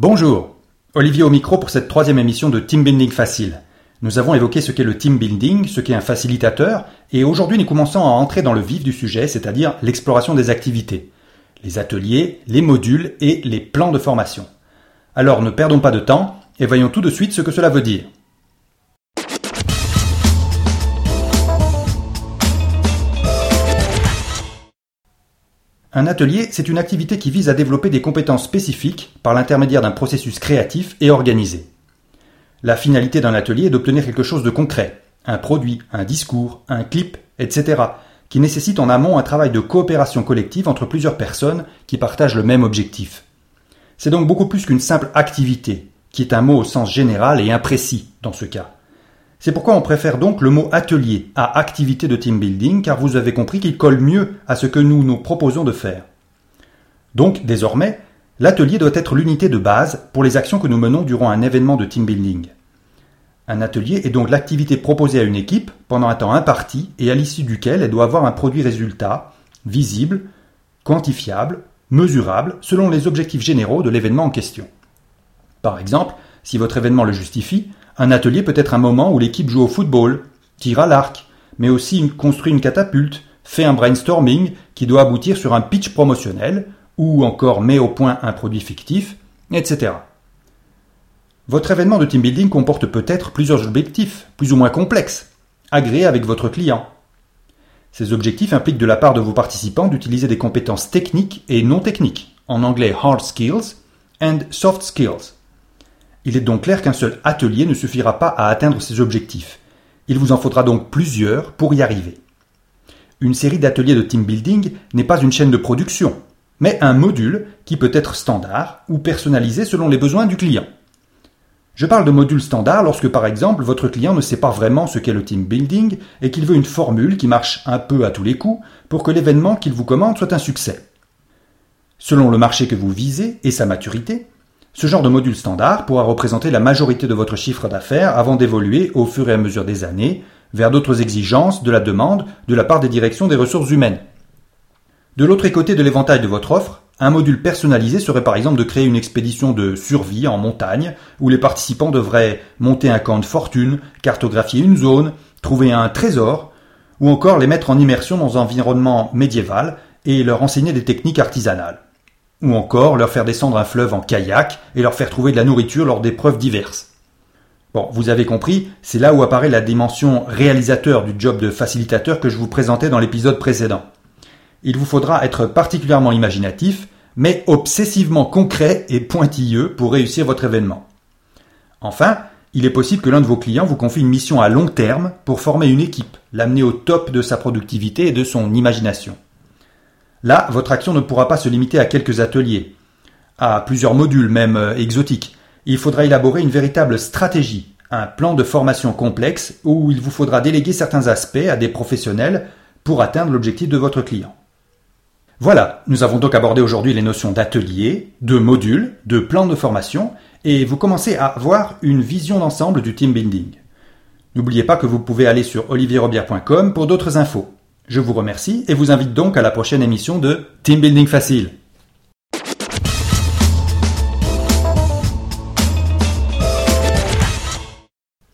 Bonjour, Olivier au micro pour cette troisième émission de Team Building Facile. Nous avons évoqué ce qu'est le team building, ce qu'est un facilitateur, et aujourd'hui nous commençons à entrer dans le vif du sujet, c'est-à-dire l'exploration des activités, les ateliers, les modules et les plans de formation. Alors ne perdons pas de temps et voyons tout de suite ce que cela veut dire. Un atelier, c'est une activité qui vise à développer des compétences spécifiques par l'intermédiaire d'un processus créatif et organisé. La finalité d'un atelier est d'obtenir quelque chose de concret, un produit, un discours, un clip, etc., qui nécessite en amont un travail de coopération collective entre plusieurs personnes qui partagent le même objectif. C'est donc beaucoup plus qu'une simple activité, qui est un mot au sens général et imprécis dans ce cas. C'est pourquoi on préfère donc le mot atelier à activité de team building, car vous avez compris qu'il colle mieux à ce que nous nous proposons de faire. Donc, désormais, l'atelier doit être l'unité de base pour les actions que nous menons durant un événement de team building. Un atelier est donc l'activité proposée à une équipe pendant un temps imparti et à l'issue duquel elle doit avoir un produit résultat, visible, quantifiable, mesurable, selon les objectifs généraux de l'événement en question. Par exemple, si votre événement le justifie, un atelier peut être un moment où l'équipe joue au football, tire à l'arc, mais aussi construit une catapulte, fait un brainstorming qui doit aboutir sur un pitch promotionnel, ou encore met au point un produit fictif, etc. Votre événement de team building comporte peut-être plusieurs objectifs, plus ou moins complexes, agréés avec votre client. Ces objectifs impliquent de la part de vos participants d'utiliser des compétences techniques et non techniques, en anglais hard skills and soft skills. Il est donc clair qu'un seul atelier ne suffira pas à atteindre ces objectifs. Il vous en faudra donc plusieurs pour y arriver. Une série d'ateliers de team building n'est pas une chaîne de production, mais un module qui peut être standard ou personnalisé selon les besoins du client. Je parle de module standard lorsque par exemple votre client ne sait pas vraiment ce qu'est le team building et qu'il veut une formule qui marche un peu à tous les coups pour que l'événement qu'il vous commande soit un succès. Selon le marché que vous visez et sa maturité, ce genre de module standard pourra représenter la majorité de votre chiffre d'affaires avant d'évoluer au fur et à mesure des années vers d'autres exigences de la demande de la part des directions des ressources humaines. De l'autre côté de l'éventail de votre offre, un module personnalisé serait par exemple de créer une expédition de survie en montagne où les participants devraient monter un camp de fortune, cartographier une zone, trouver un trésor, ou encore les mettre en immersion dans un environnement médiéval et leur enseigner des techniques artisanales ou encore leur faire descendre un fleuve en kayak et leur faire trouver de la nourriture lors d'épreuves diverses. Bon, vous avez compris, c'est là où apparaît la dimension réalisateur du job de facilitateur que je vous présentais dans l'épisode précédent. Il vous faudra être particulièrement imaginatif, mais obsessivement concret et pointilleux pour réussir votre événement. Enfin, il est possible que l'un de vos clients vous confie une mission à long terme pour former une équipe, l'amener au top de sa productivité et de son imagination. Là, votre action ne pourra pas se limiter à quelques ateliers, à plusieurs modules même euh, exotiques. Il faudra élaborer une véritable stratégie, un plan de formation complexe où il vous faudra déléguer certains aspects à des professionnels pour atteindre l'objectif de votre client. Voilà, nous avons donc abordé aujourd'hui les notions d'atelier, de module, de plan de formation, et vous commencez à avoir une vision d'ensemble du team building. N'oubliez pas que vous pouvez aller sur olivierrobière.com pour d'autres infos. Je vous remercie et vous invite donc à la prochaine émission de Team Building Facile.